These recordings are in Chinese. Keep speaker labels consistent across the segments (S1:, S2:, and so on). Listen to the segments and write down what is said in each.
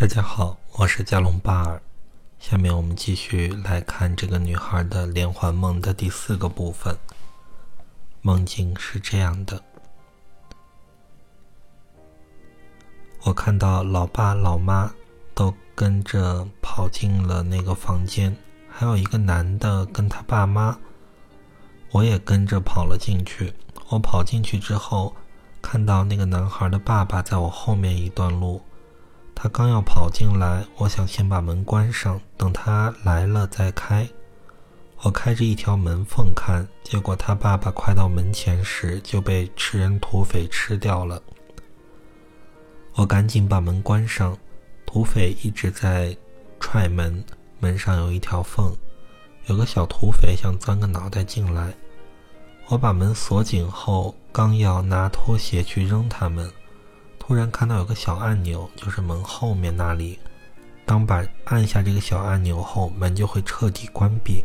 S1: 大家好，我是加隆巴尔。下面我们继续来看这个女孩的连环梦的第四个部分。梦境是这样的：我看到老爸老妈都跟着跑进了那个房间，还有一个男的跟他爸妈，我也跟着跑了进去。我跑进去之后，看到那个男孩的爸爸在我后面一段路。他刚要跑进来，我想先把门关上，等他来了再开。我开着一条门缝看，结果他爸爸快到门前时就被吃人土匪吃掉了。我赶紧把门关上，土匪一直在踹门，门上有一条缝，有个小土匪想钻个脑袋进来。我把门锁紧后，刚要拿拖鞋去扔他们。突然看到有个小按钮，就是门后面那里。当把按下这个小按钮后，门就会彻底关闭。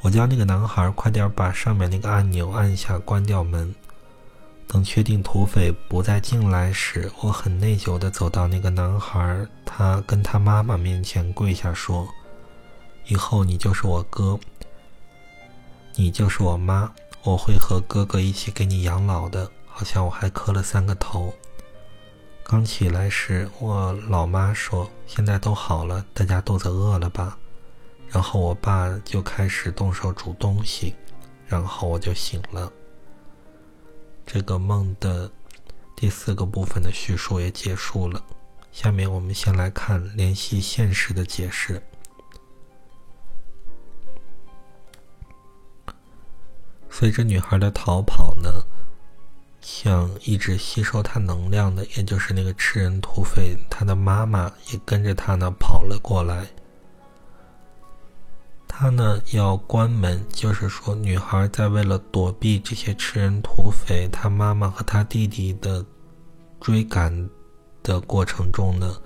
S1: 我叫那个男孩快点把上面那个按钮按下，关掉门。等确定土匪不再进来时，我很内疚地走到那个男孩，他跟他妈妈面前跪下说：“以后你就是我哥，你就是我妈，我会和哥哥一起给你养老的。”好像我还磕了三个头。刚起来时，我老妈说：“现在都好了，大家肚子饿了吧？”然后我爸就开始动手煮东西，然后我就醒了。这个梦的第四个部分的叙述也结束了。下面我们先来看联系现实的解释。随着女孩的逃跑呢？像一直吸收他能量的，也就是那个吃人土匪，他的妈妈也跟着他呢跑了过来。他呢要关门，就是说女孩在为了躲避这些吃人土匪，他妈妈和他弟弟的追赶的过程中呢，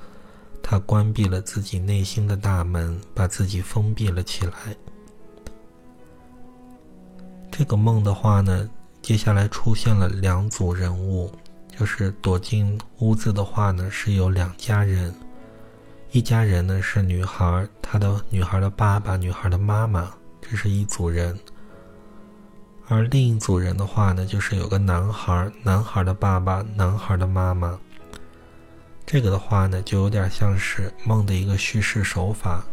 S1: 他关闭了自己内心的大门，把自己封闭了起来。这个梦的话呢。接下来出现了两组人物，就是躲进屋子的话呢，是有两家人，一家人呢是女孩，她的女孩的爸爸，女孩的妈妈，这是一组人。而另一组人的话呢，就是有个男孩，男孩的爸爸，男孩的妈妈。这个的话呢，就有点像是梦的一个叙事手法。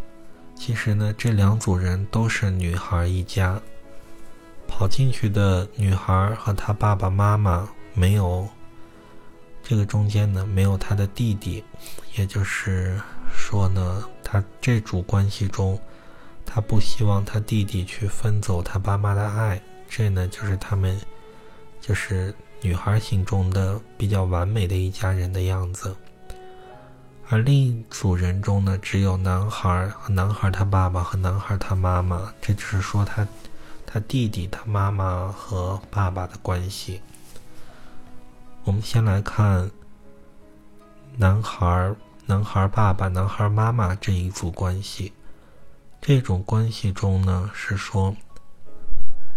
S1: 其实呢，这两组人都是女孩一家。跑进去的女孩和她爸爸妈妈没有，这个中间呢没有她的弟弟，也就是说呢，她这组关系中，她不希望她弟弟去分走她爸妈的爱，这呢就是他们，就是女孩心中的比较完美的一家人的样子。而另一组人中呢，只有男孩和男孩他爸爸和男孩他妈妈，这就是说他。他弟弟、他妈妈和爸爸的关系。我们先来看男孩、男孩爸爸、男孩妈妈这一组关系。这种关系中呢，是说，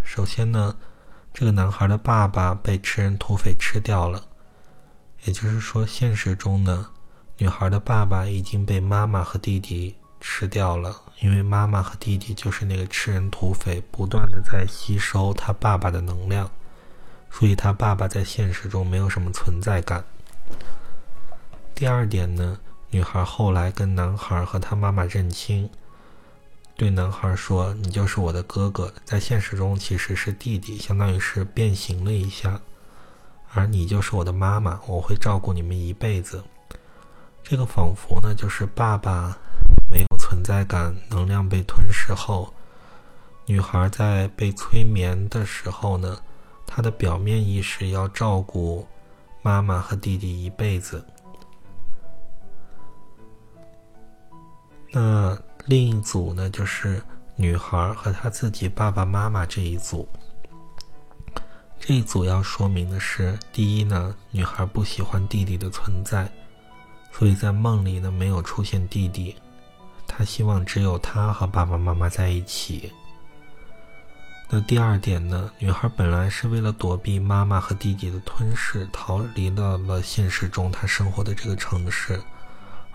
S1: 首先呢，这个男孩的爸爸被吃人土匪吃掉了，也就是说，现实中呢，女孩的爸爸已经被妈妈和弟弟。吃掉了，因为妈妈和弟弟就是那个吃人土匪，不断的在吸收他爸爸的能量，所以他爸爸在现实中没有什么存在感。第二点呢，女孩后来跟男孩和他妈妈认亲，对男孩说：“你就是我的哥哥。”在现实中其实是弟弟，相当于是变形了一下，而你就是我的妈妈，我会照顾你们一辈子。这个仿佛呢，就是爸爸。没有存在感，能量被吞噬后，女孩在被催眠的时候呢，她的表面意识要照顾妈妈和弟弟一辈子。那另一组呢，就是女孩和她自己爸爸妈妈这一组。这一组要说明的是，第一呢，女孩不喜欢弟弟的存在，所以在梦里呢没有出现弟弟。他希望只有他和爸爸妈妈在一起。那第二点呢？女孩本来是为了躲避妈妈和弟弟的吞噬，逃离了了现实中她生活的这个城市。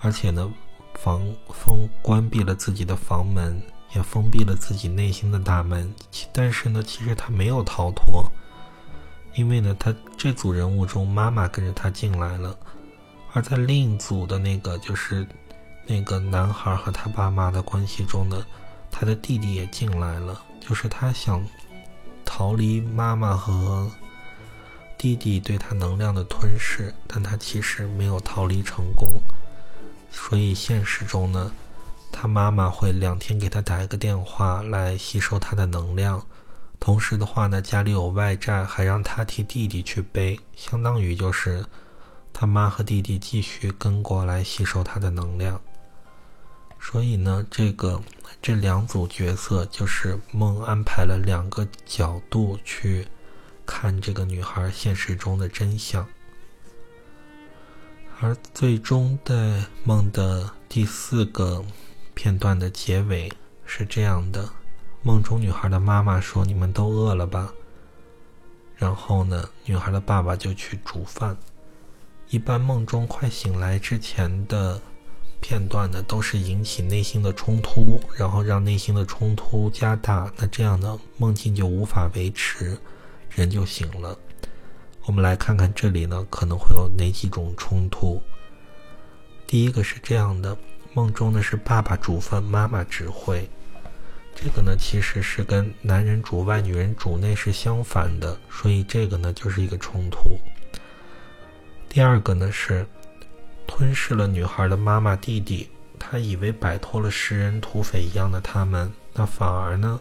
S1: 而且呢，防封关闭了自己的房门，也封闭了自己内心的大门。但是呢，其实他没有逃脱，因为呢，他这组人物中，妈妈跟着他进来了，而在另一组的那个就是那个男孩和他爸妈的关系中呢，他的弟弟也进来了，就是他想逃离妈妈和。弟弟对他能量的吞噬，但他其实没有逃离成功。所以现实中呢，他妈妈会两天给他打一个电话来吸收他的能量，同时的话呢，家里有外债，还让他替弟弟去背，相当于就是他妈和弟弟继续跟过来吸收他的能量。所以呢，这个这两组角色就是梦安排了两个角度去。看这个女孩现实中的真相，而最终在梦的第四个片段的结尾是这样的：梦中女孩的妈妈说：“你们都饿了吧？”然后呢，女孩的爸爸就去煮饭。一般梦中快醒来之前的片段呢，都是引起内心的冲突，然后让内心的冲突加大，那这样呢梦境就无法维持。人就醒了。我们来看看这里呢，可能会有哪几种冲突。第一个是这样的：梦中呢是爸爸煮饭，妈妈指挥。这个呢其实是跟男人主外，女人主内是相反的，所以这个呢就是一个冲突。第二个呢是吞噬了女孩的妈妈弟弟，他以为摆脱了食人土匪一样的他们，那反而呢。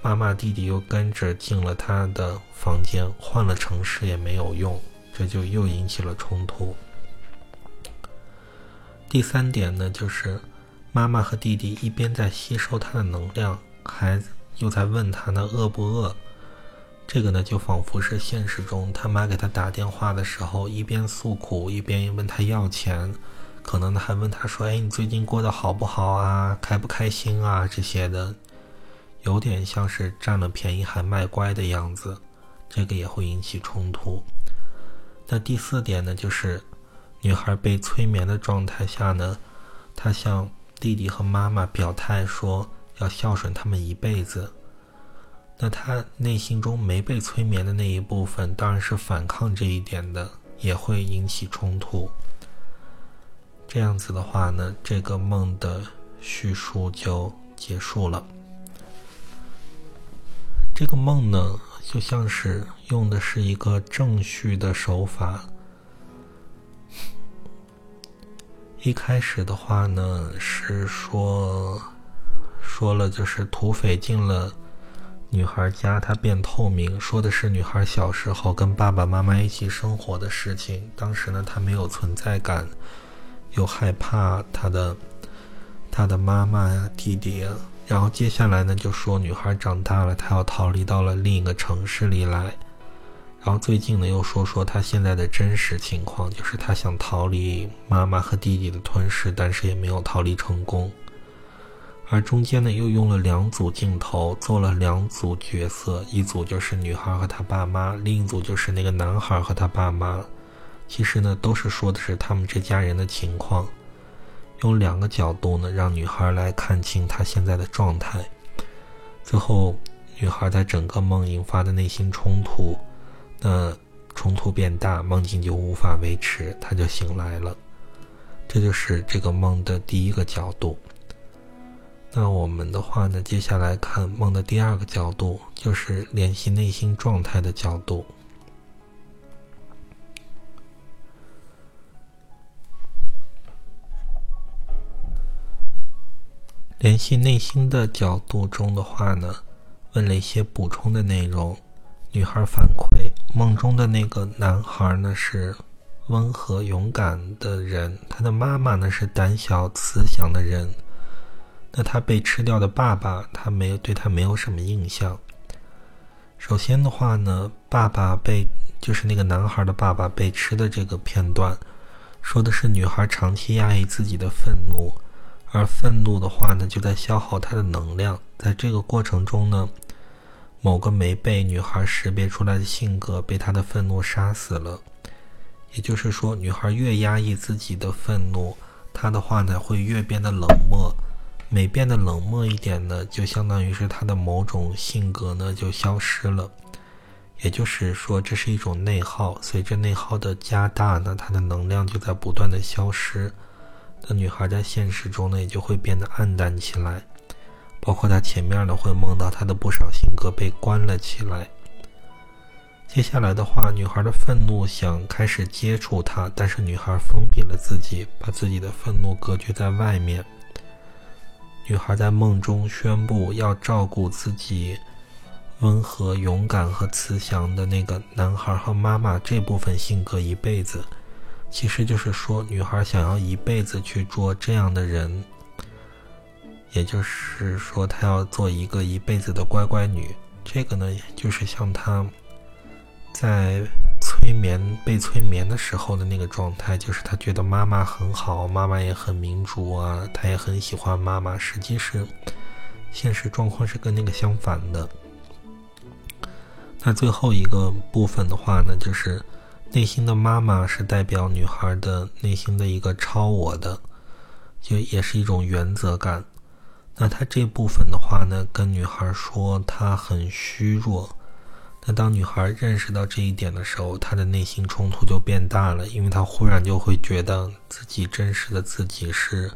S1: 妈妈弟弟又跟着进了他的房间，换了城市也没有用，这就又引起了冲突。第三点呢，就是妈妈和弟弟一边在吸收他的能量，还又在问他呢饿不饿。这个呢，就仿佛是现实中他妈给他打电话的时候，一边诉苦一边问他要钱，可能还问他说：“哎，你最近过得好不好啊？开不开心啊？”这些的。有点像是占了便宜还卖乖的样子，这个也会引起冲突。那第四点呢，就是女孩被催眠的状态下呢，她向弟弟和妈妈表态说要孝顺他们一辈子。那他内心中没被催眠的那一部分，当然是反抗这一点的，也会引起冲突。这样子的话呢，这个梦的叙述就结束了。这个梦呢，就像是用的是一个正序的手法。一开始的话呢，是说说了就是土匪进了女孩家，她变透明，说的是女孩小时候跟爸爸妈妈一起生活的事情。当时呢，她没有存在感，又害怕她的她的妈妈呀、弟弟啊。然后接下来呢，就说女孩长大了，她要逃离到了另一个城市里来。然后最近呢，又说说她现在的真实情况，就是她想逃离妈妈和弟弟的吞噬，但是也没有逃离成功。而中间呢，又用了两组镜头，做了两组角色，一组就是女孩和她爸妈，另一组就是那个男孩和他爸妈。其实呢，都是说的是他们这家人的情况。用两个角度呢，让女孩来看清她现在的状态。最后，女孩在整个梦引发的内心冲突，那冲突变大，梦境就无法维持，她就醒来了。这就是这个梦的第一个角度。那我们的话呢，接下来看梦的第二个角度，就是联系内心状态的角度。联系内心的角度中的话呢，问了一些补充的内容。女孩反馈，梦中的那个男孩呢是温和勇敢的人，他的妈妈呢是胆小慈祥的人。那他被吃掉的爸爸，他没有对他没有什么印象。首先的话呢，爸爸被就是那个男孩的爸爸被吃的这个片段，说的是女孩长期压抑自己的愤怒。而愤怒的话呢，就在消耗她的能量。在这个过程中呢，某个没被女孩识别出来的性格被她的愤怒杀死了。也就是说，女孩越压抑自己的愤怒，她的话呢会越变得冷漠，每变得冷漠一点呢，就相当于是他的某种性格呢就消失了。也就是说，这是一种内耗。随着内耗的加大呢，她的能量就在不断的消失。那女孩在现实中呢，也就会变得暗淡起来。包括她前面呢，会梦到她的不少性格被关了起来。接下来的话，女孩的愤怒想开始接触他，但是女孩封闭了自己，把自己的愤怒隔绝在外面。女孩在梦中宣布要照顾自己。温和、勇敢和慈祥的那个男孩和妈妈这部分性格一辈子，其实就是说，女孩想要一辈子去做这样的人，也就是说，她要做一个一辈子的乖乖女。这个呢，就是像她在催眠、被催眠的时候的那个状态，就是他觉得妈妈很好，妈妈也很民主啊，他也很喜欢妈妈。实际是，现实状况是跟那个相反的。那最后一个部分的话呢，就是内心的妈妈是代表女孩的内心的一个超我的，就也是一种原则感。那她这部分的话呢，跟女孩说她很虚弱。那当女孩认识到这一点的时候，她的内心冲突就变大了，因为她忽然就会觉得自己真实的自己是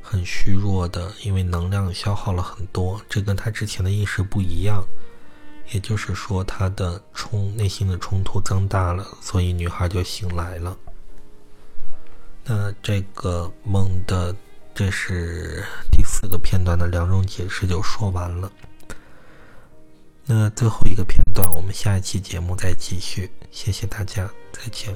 S1: 很虚弱的，因为能量消耗了很多，这跟她之前的意识不一样。也就是说，她的冲内心的冲突增大了，所以女孩就醒来了。那这个梦的，这是第四个片段的两种解释就说完了。那最后一个片段，我们下一期节目再继续。谢谢大家，再见。